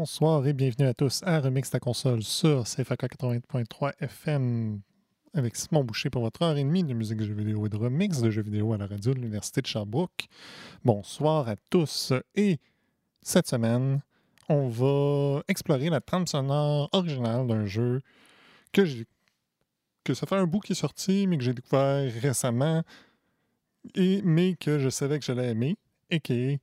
Bonsoir et bienvenue à tous à Remix ta console sur CFAK 80.3 FM avec Simon Boucher pour votre heure et demie de musique de jeux vidéo et de remix de jeux vidéo à la radio de l'Université de Sherbrooke. Bonsoir à tous et cette semaine, on va explorer la trame sonore originale d'un jeu que j'ai ça fait un bout qui est sorti mais que j'ai découvert récemment et mais que je savais que j'allais aimer et qui est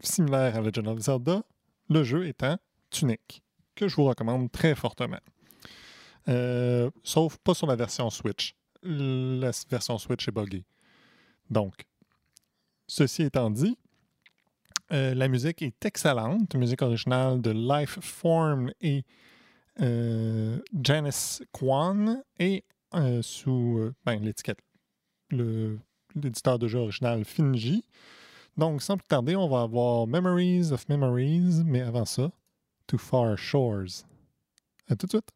similaire à Legend of Zelda, le jeu étant Tunic, que je vous recommande très fortement. Euh, sauf pas sur la version Switch. La version Switch est buggée. Donc, ceci étant dit, euh, la musique est excellente. Musique originale de Lifeform et euh, Janice Kwan et sous ben, l'étiquette, l'éditeur de jeu original Finji. Donc, sans plus tarder, on va avoir Memories of Memories, mais avant ça, To Far Shores. À tout de suite.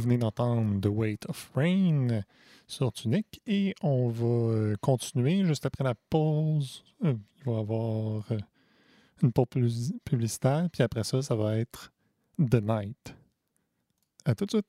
Venez d'entendre The Weight of Rain sur Tunic et on va euh, continuer juste après la pause. Euh, il va y avoir euh, une pause publicitaire, puis après ça, ça va être The Night. À tout de suite.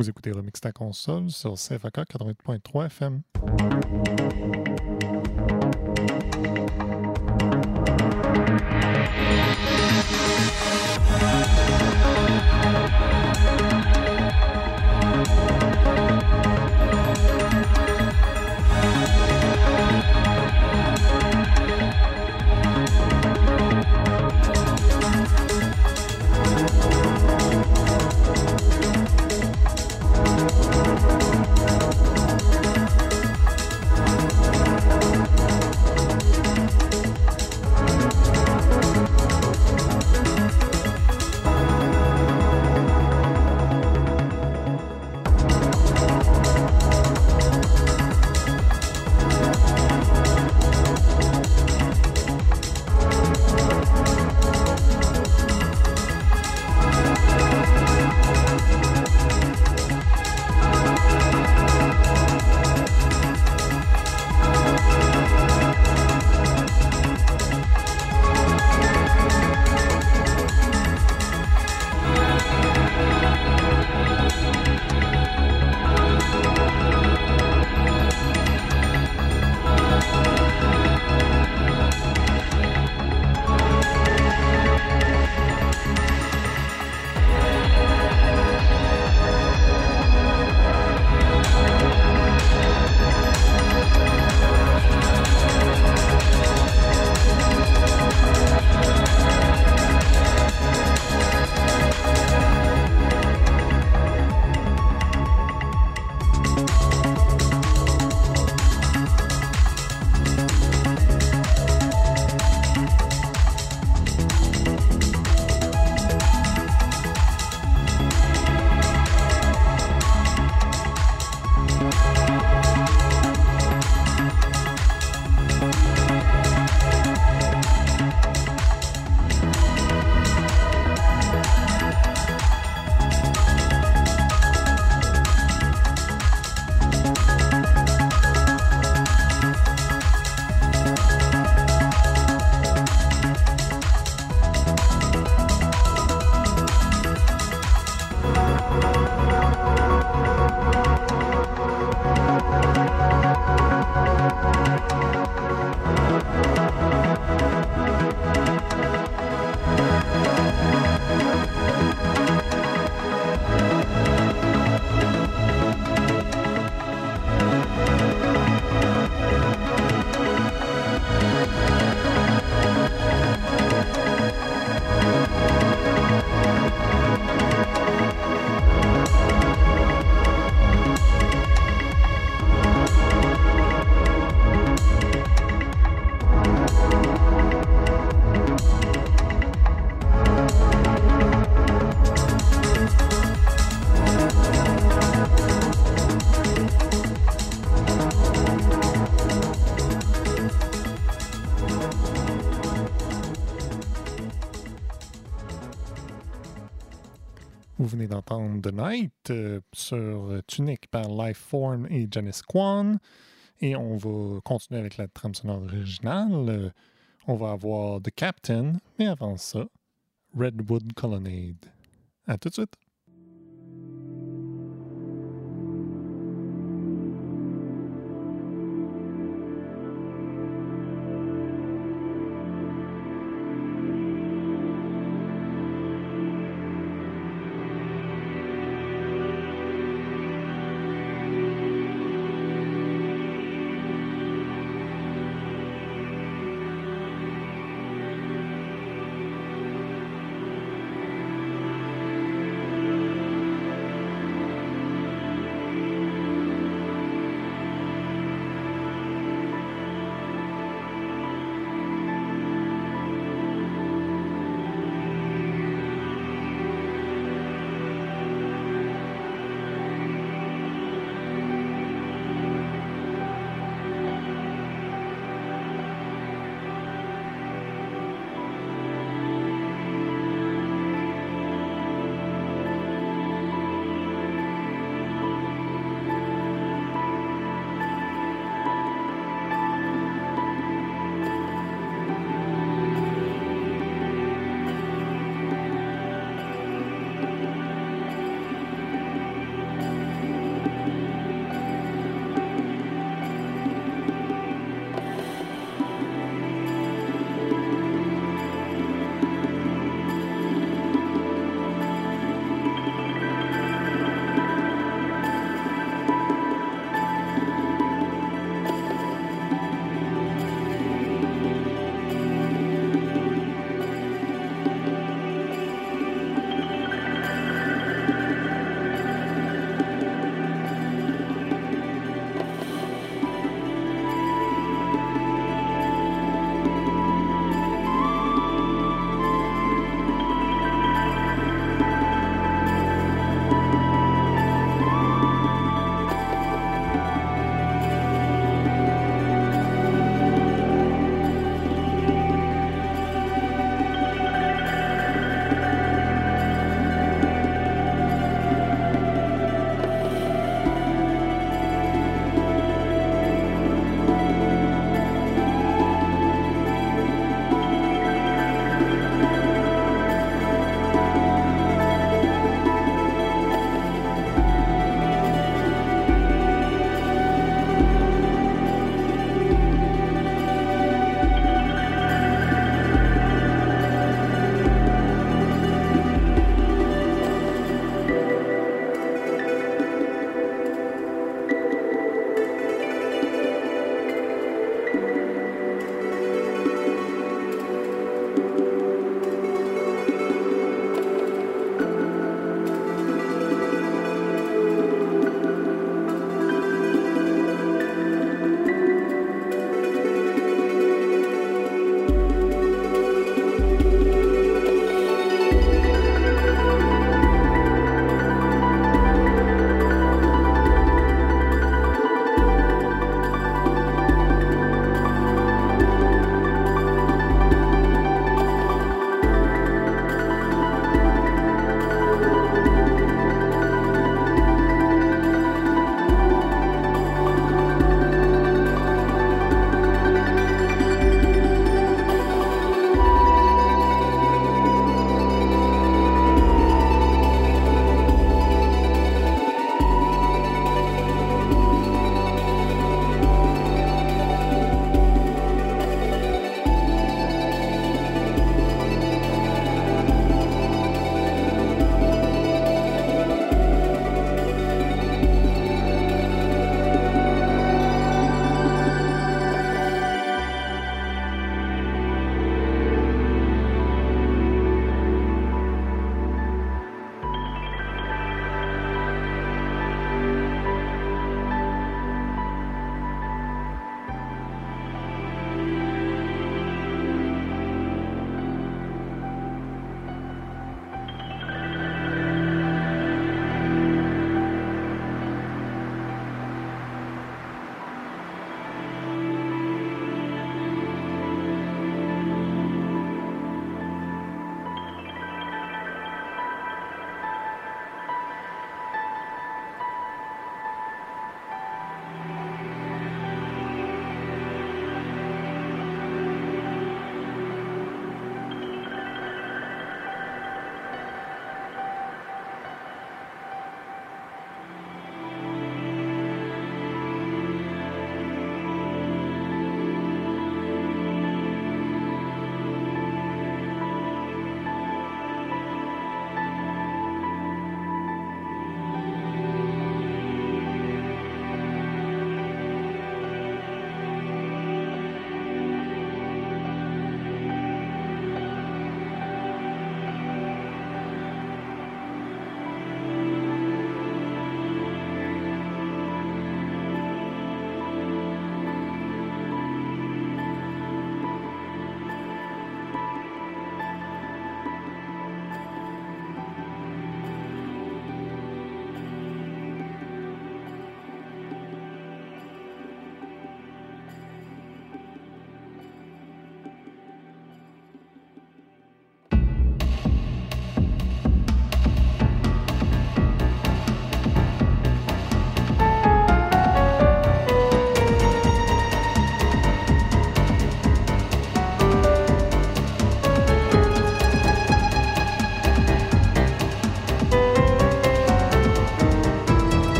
Vous écoutez Remix ta console sur CFAK 88.3 FM. Euh, sur Tunic par Lifeform et Janice Kwan. Et on va continuer avec la trame sonore originale. Euh, on va avoir The Captain, mais avant ça, Redwood Colonnade. À tout de suite!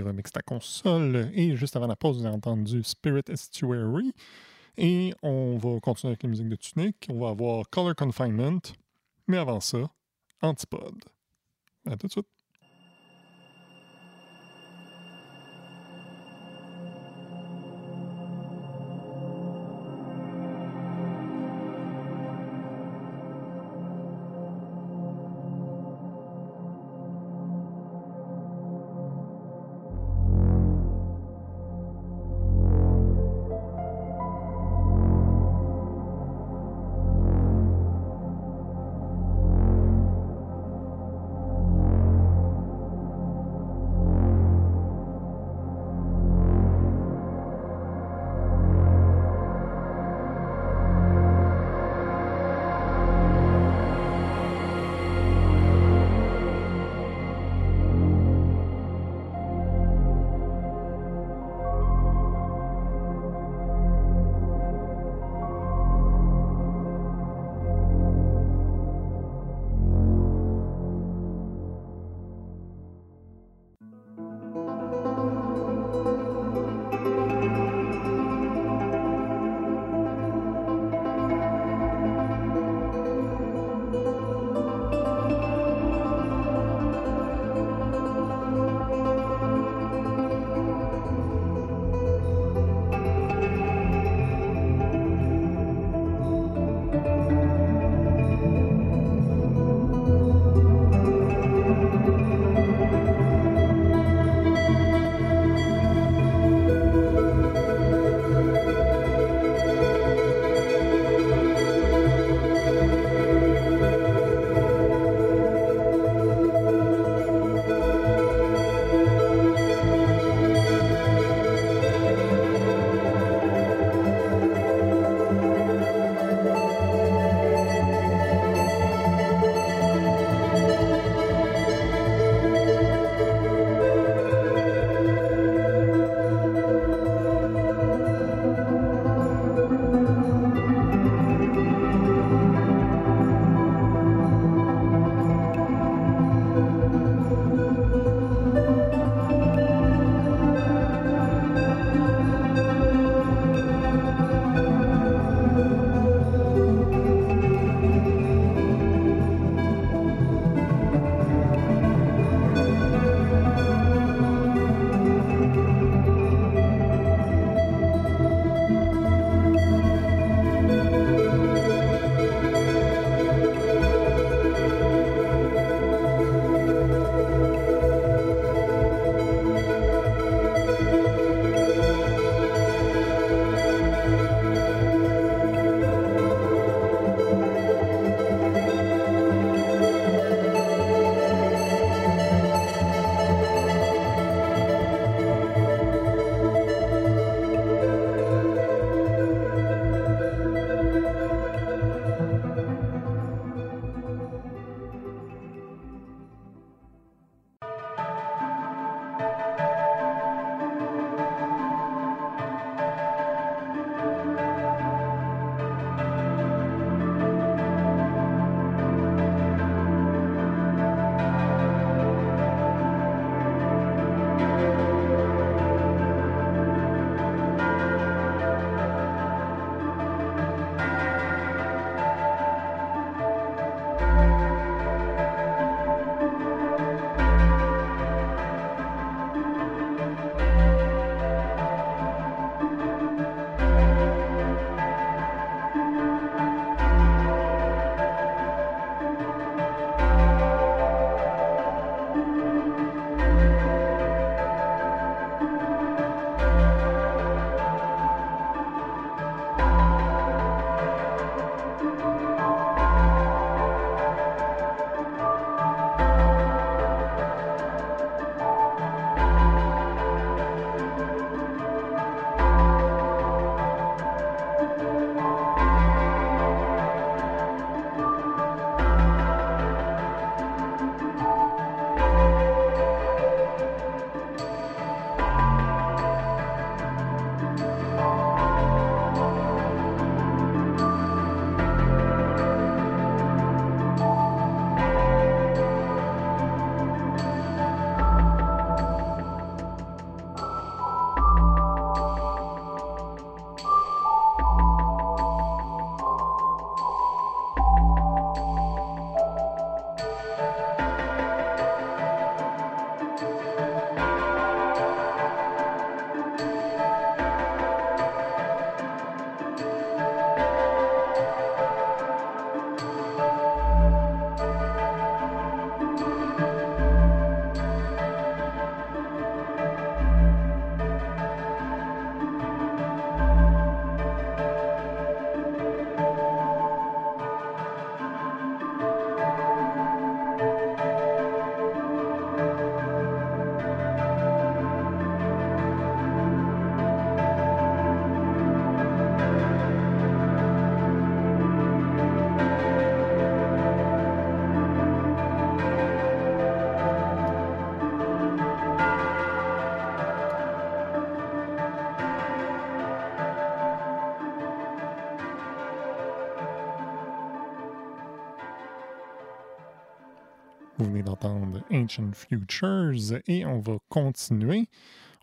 Vous écoutez Remix ta console. Et juste avant la pause, vous avez entendu Spirit Estuary. Et on va continuer avec la musique de Tunic. On va avoir Color Confinement. Mais avant ça, Antipode. À tout de suite. Ancient Futures et on va continuer.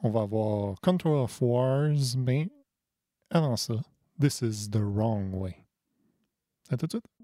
On va avoir Control of Wars, mais avant ça, This is the Wrong Way. À tout de suite.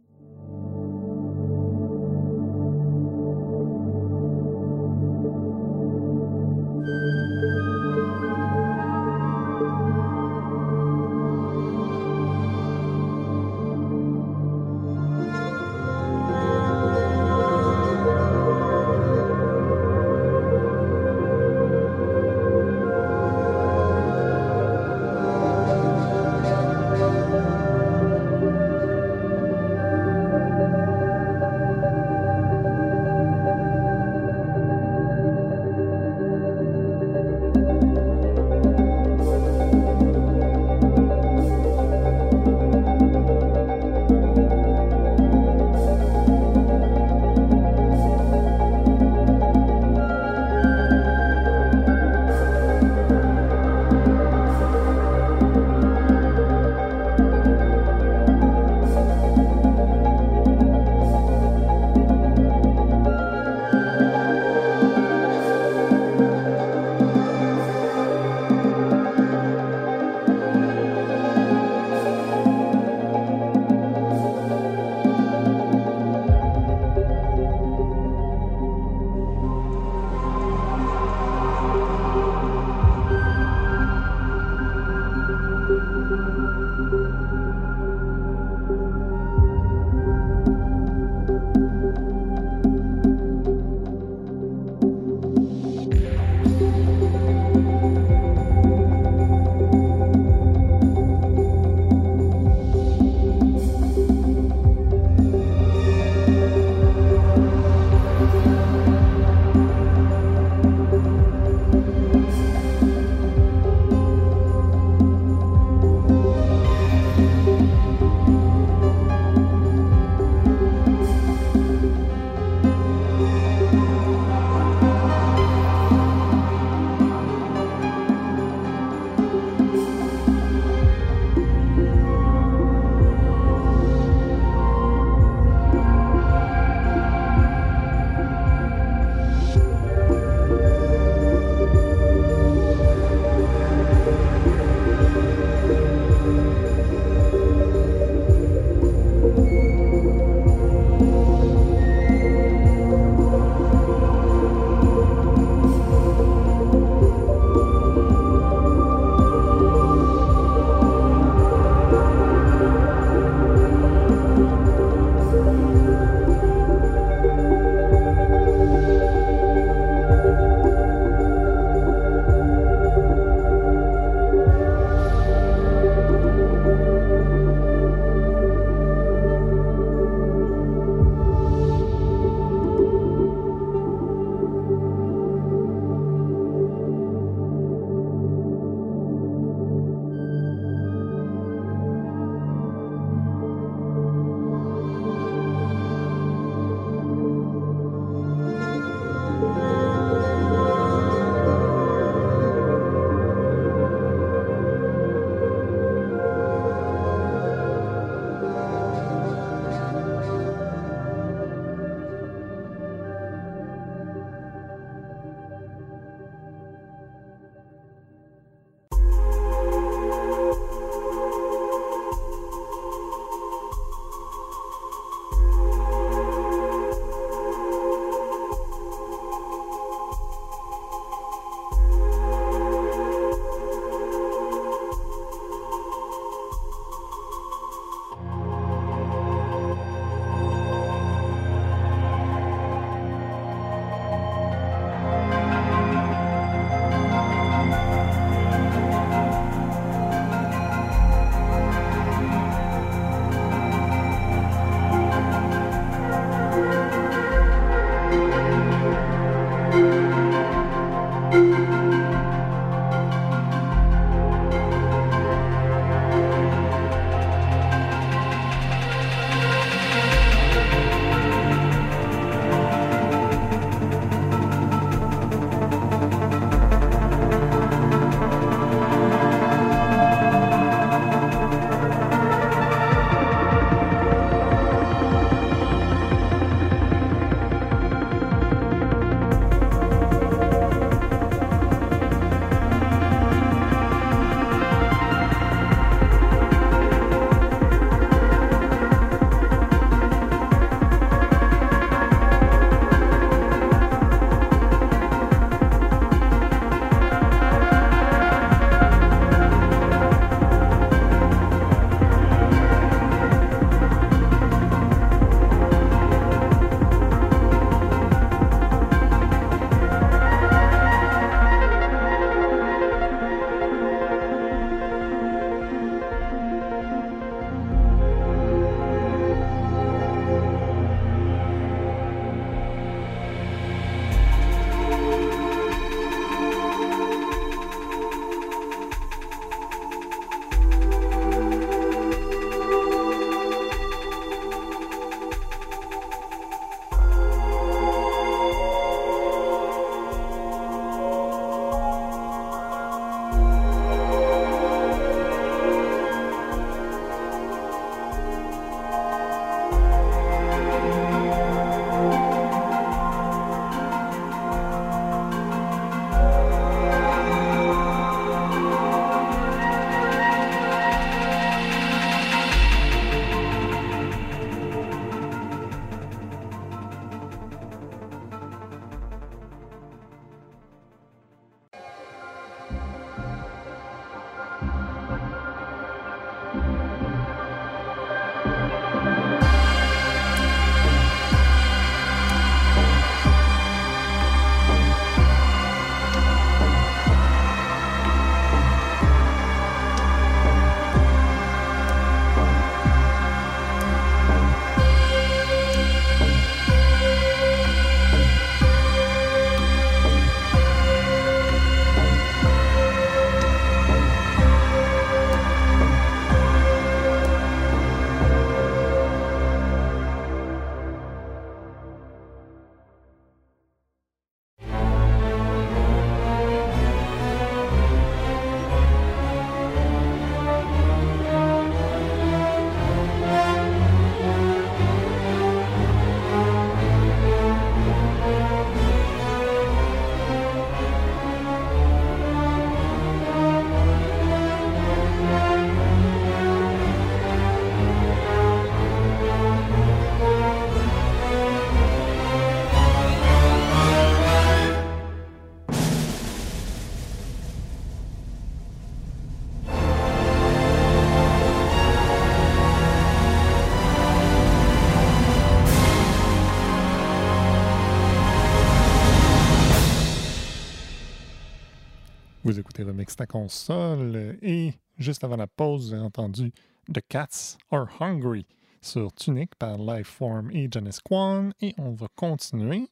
Remix ta console et juste avant la pause, avez entendu The Cats Are Hungry sur Tunic par Lifeform et Janice Kwan et on va continuer.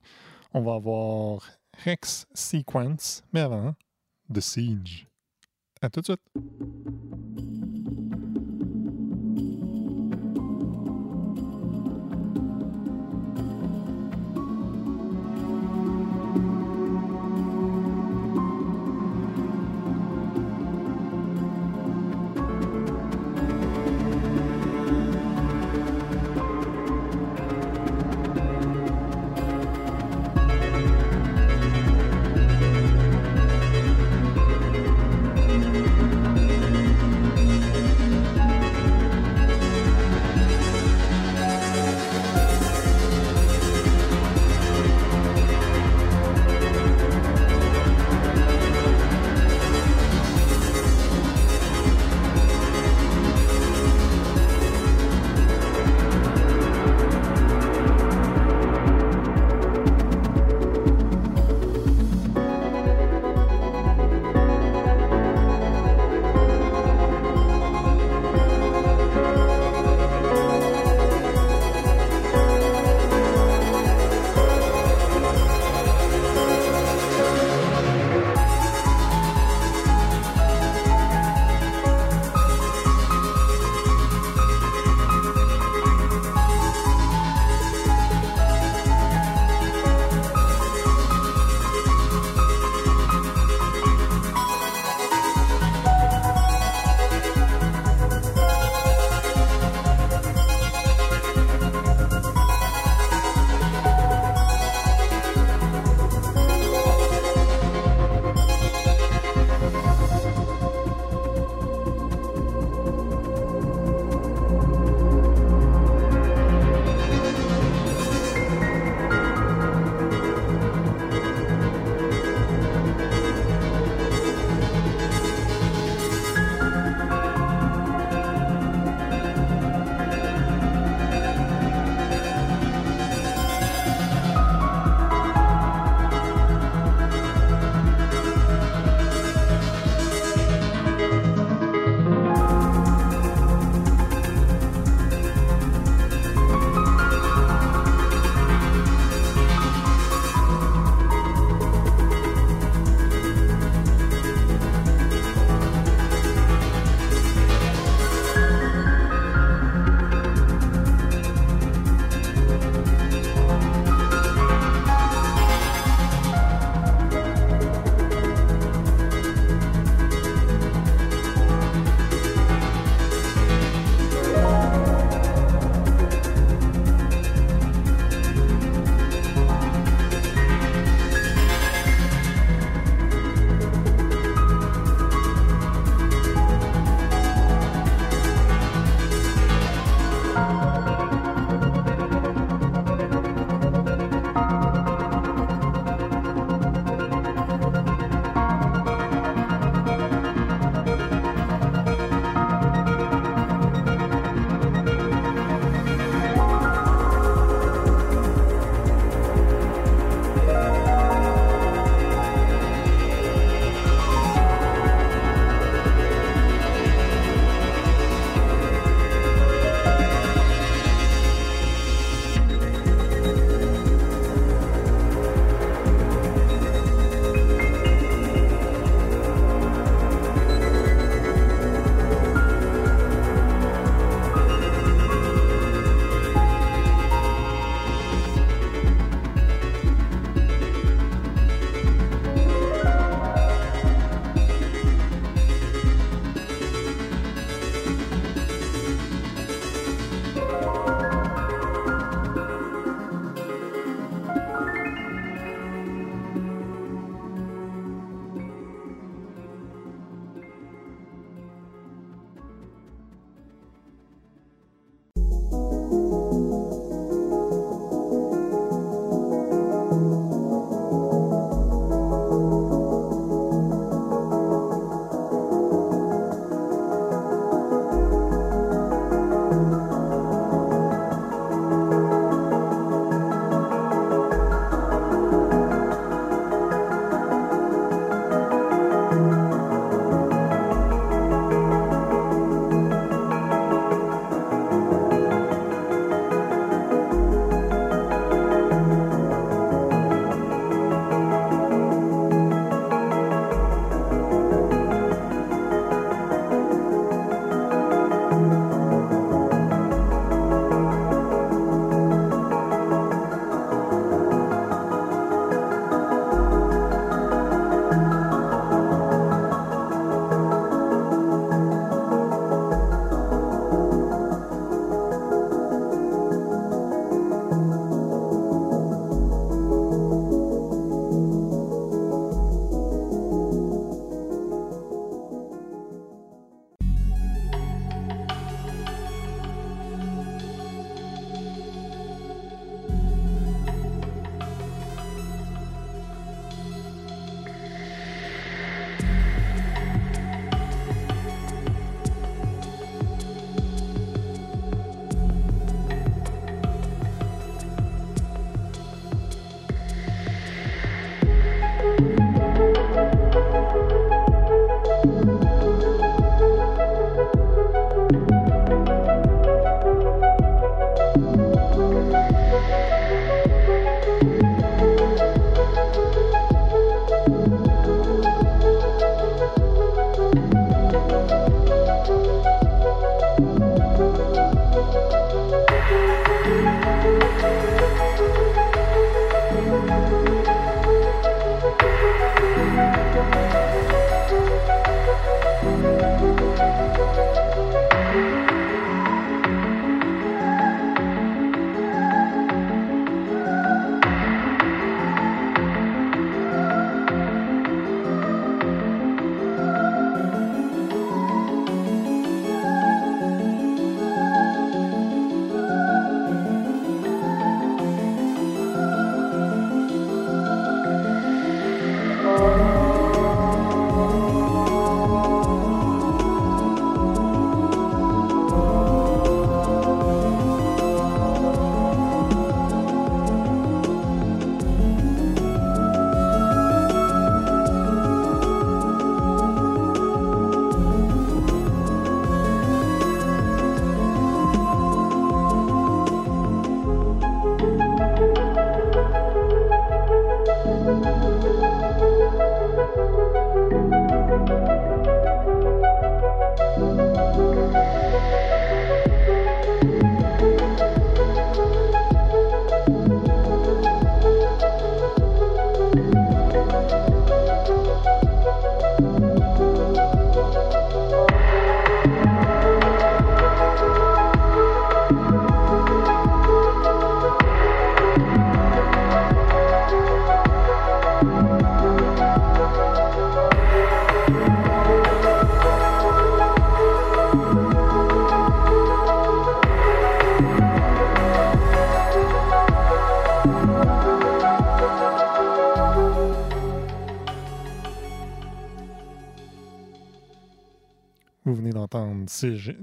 On va avoir Hex Sequence, mais avant, The Siege. À tout de suite!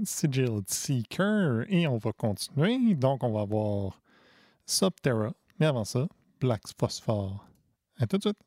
Sigil Seeker et on va continuer. Donc, on va avoir Subterra. Mais avant ça, Black Phosphore. À tout de suite.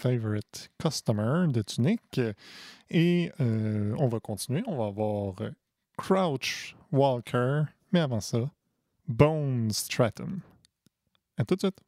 Favorite Customer de Tunic. Et euh, on va continuer. On va avoir Crouch Walker. Mais avant ça, Bone Stratum. À tout de suite.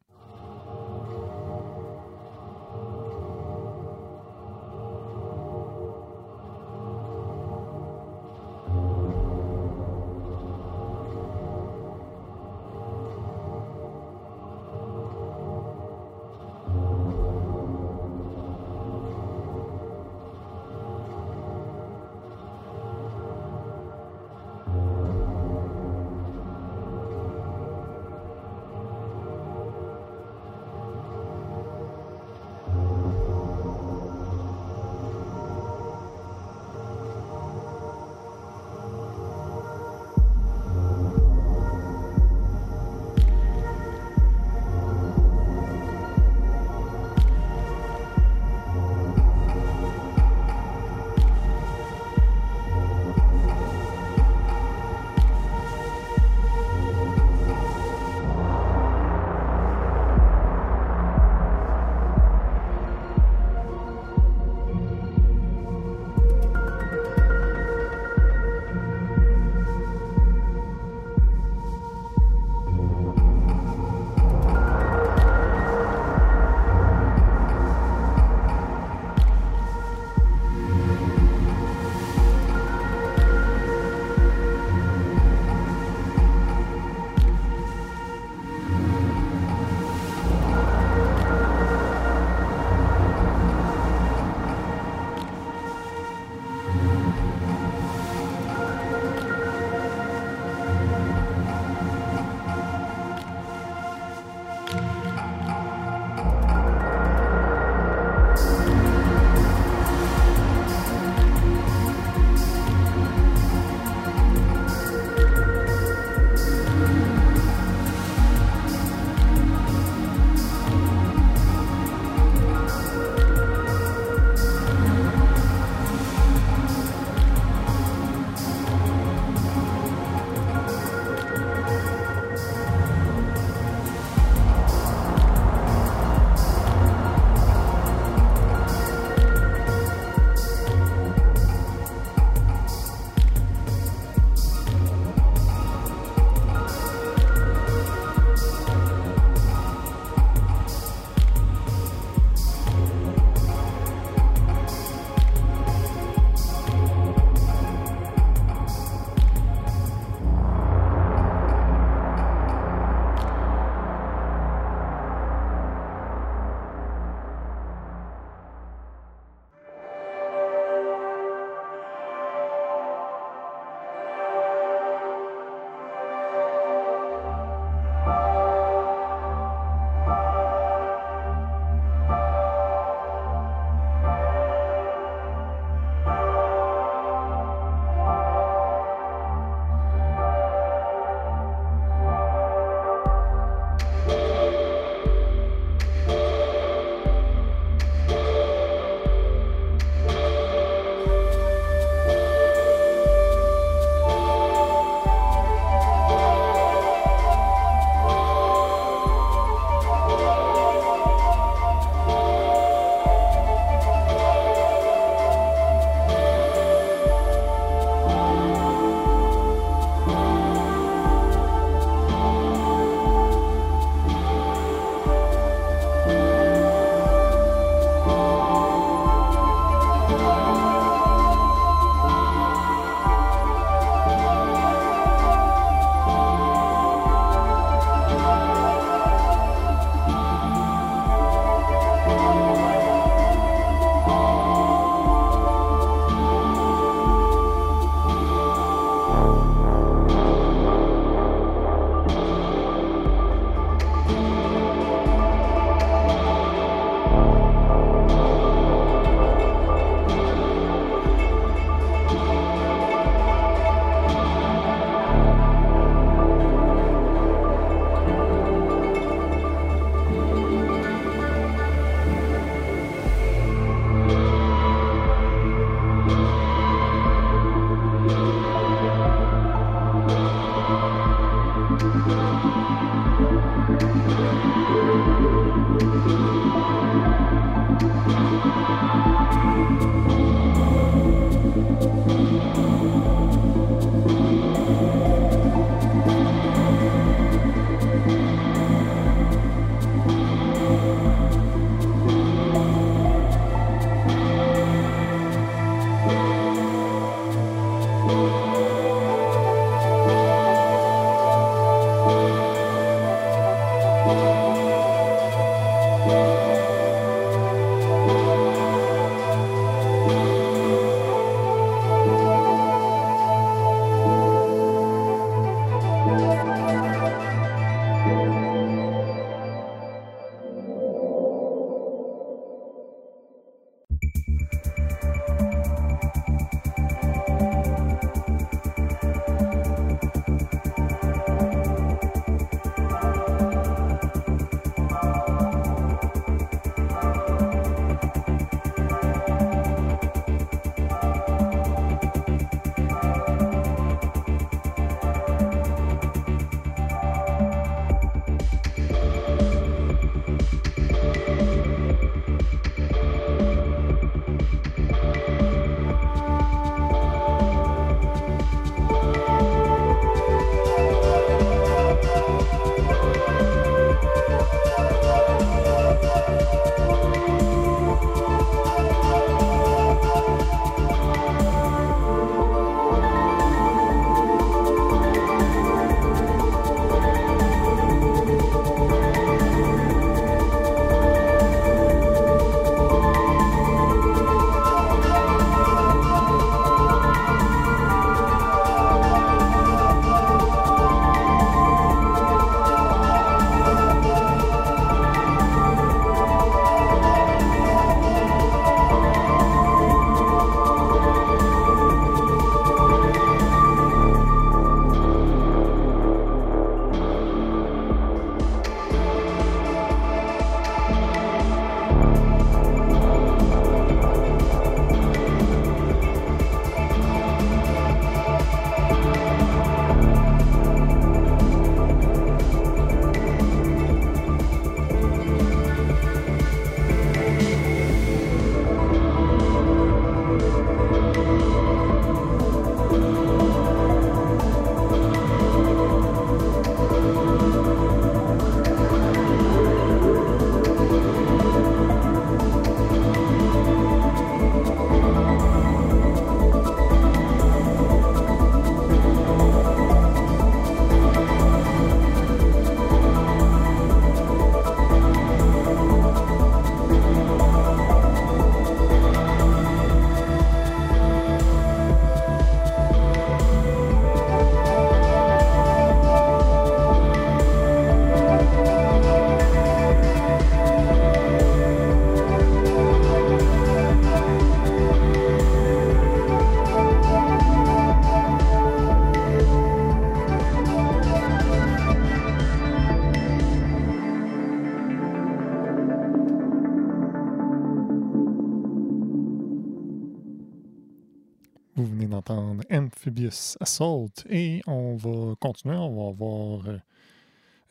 Assault et on va continuer. On va avoir euh,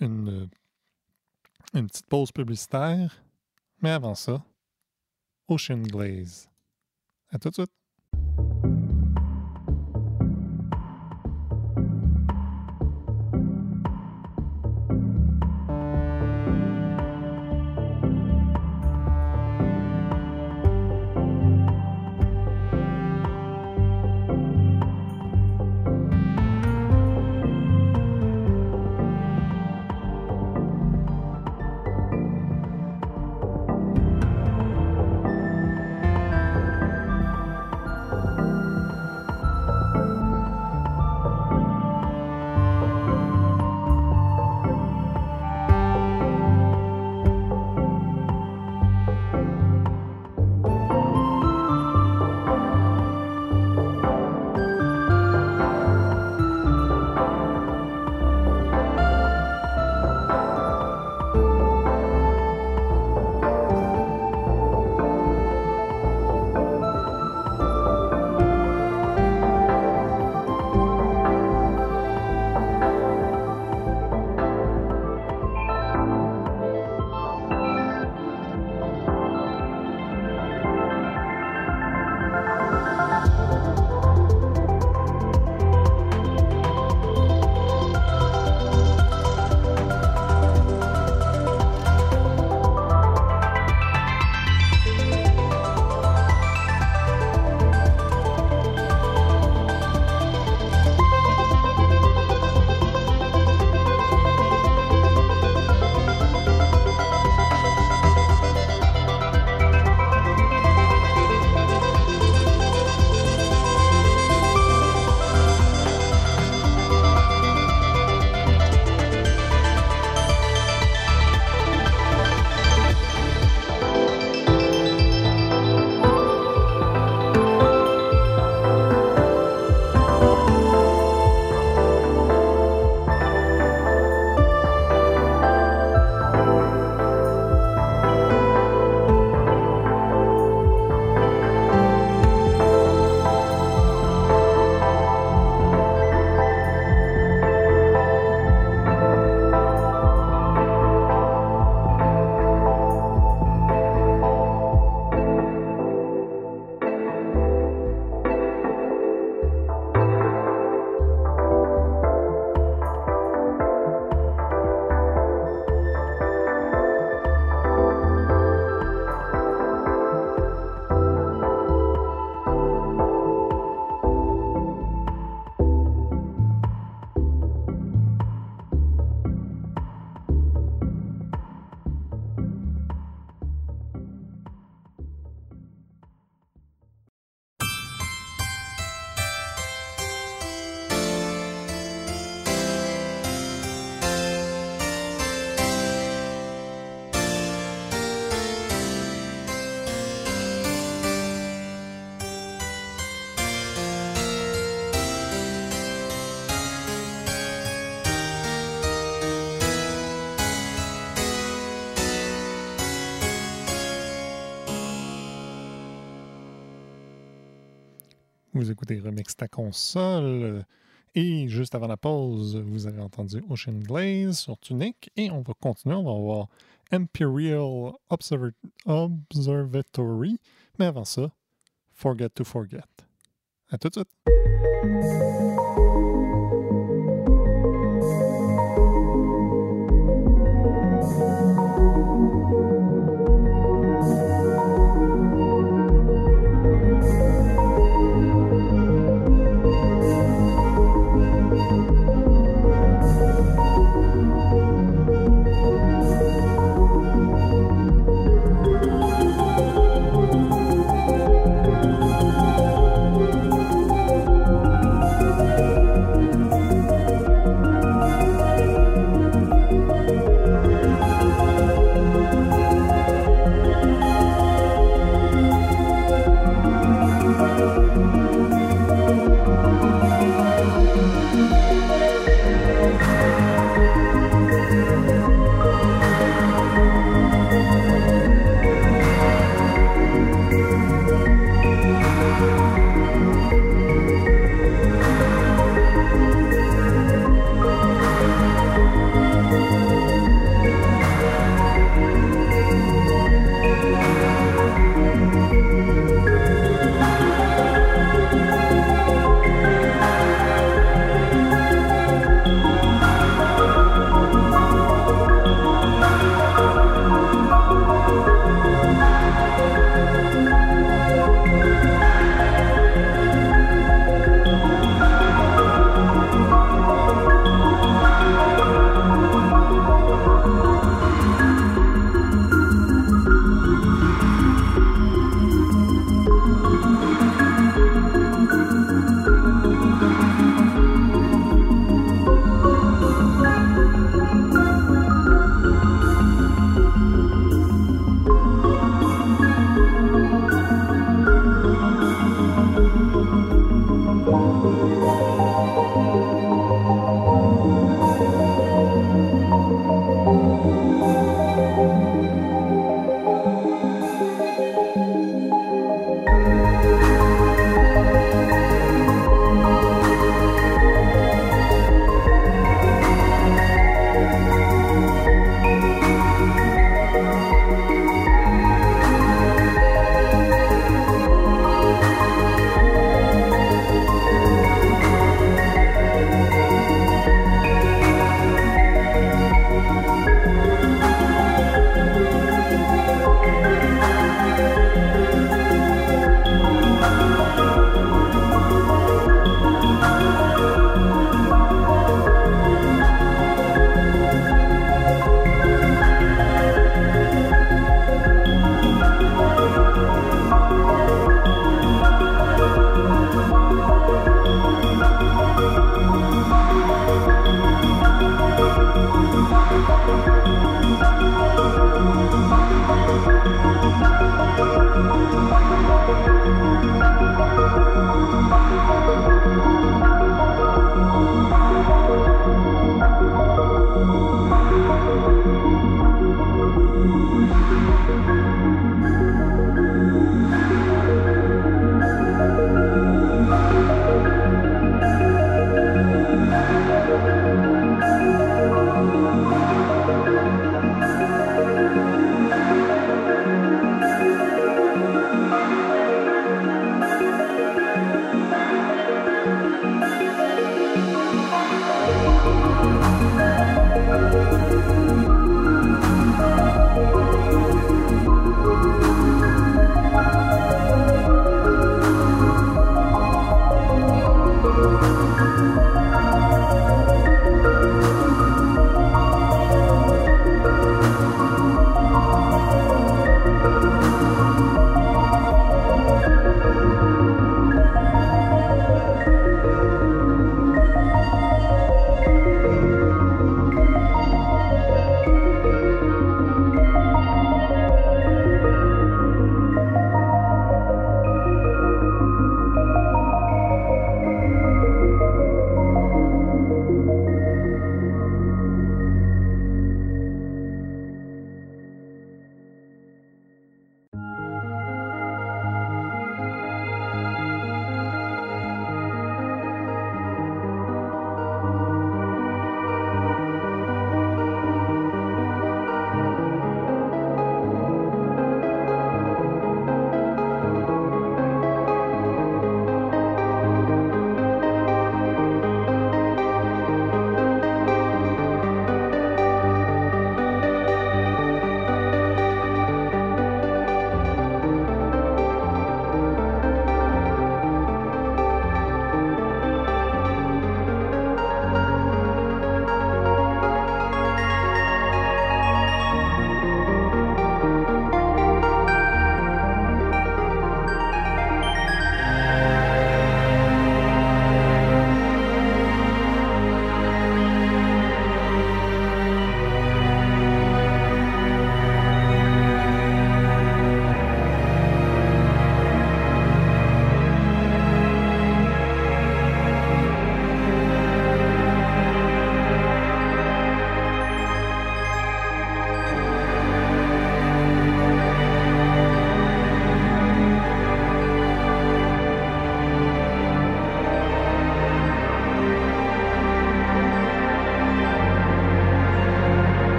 une, une petite pause publicitaire. Mais avant ça, Ocean Glaze. À tout de suite. Vous écoutez Remix ta console. Et juste avant la pause, vous avez entendu Ocean Glaze sur Tunic. Et on va continuer. On va voir Imperial Observatory. Mais avant ça, Forget to Forget. À tout de suite.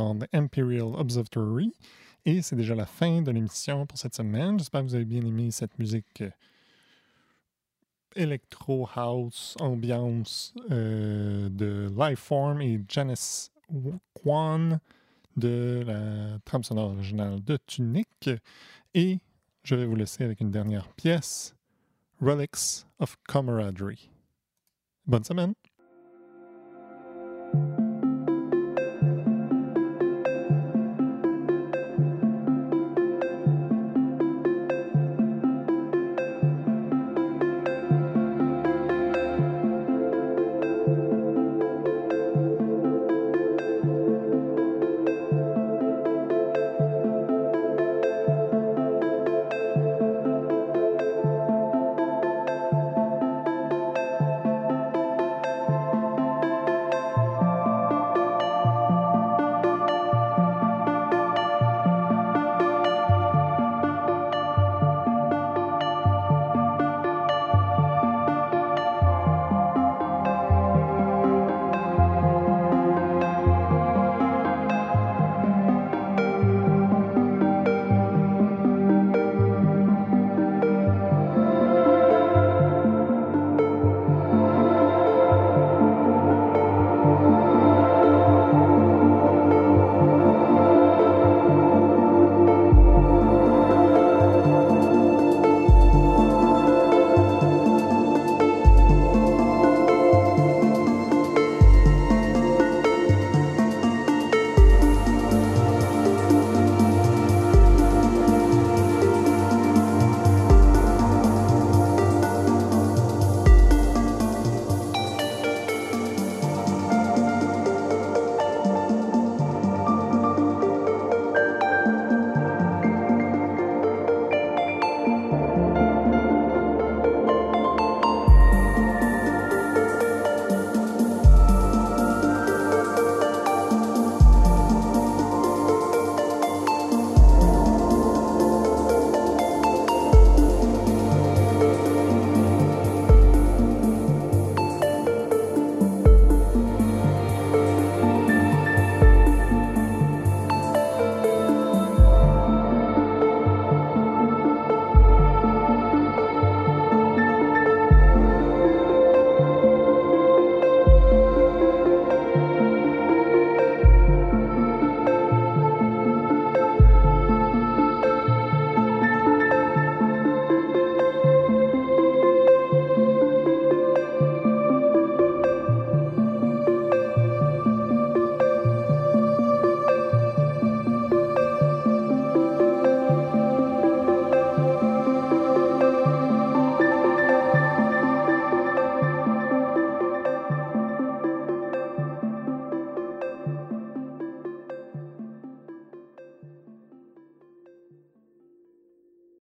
D'entendre Imperial Observatory. Et c'est déjà la fin de l'émission pour cette semaine. J'espère que vous avez bien aimé cette musique euh, électro house ambiance euh, de Lifeform et Janice Kwan de la trame sonore originale de Tunic. Et je vais vous laisser avec une dernière pièce, Relics of Camaraderie. Bonne semaine!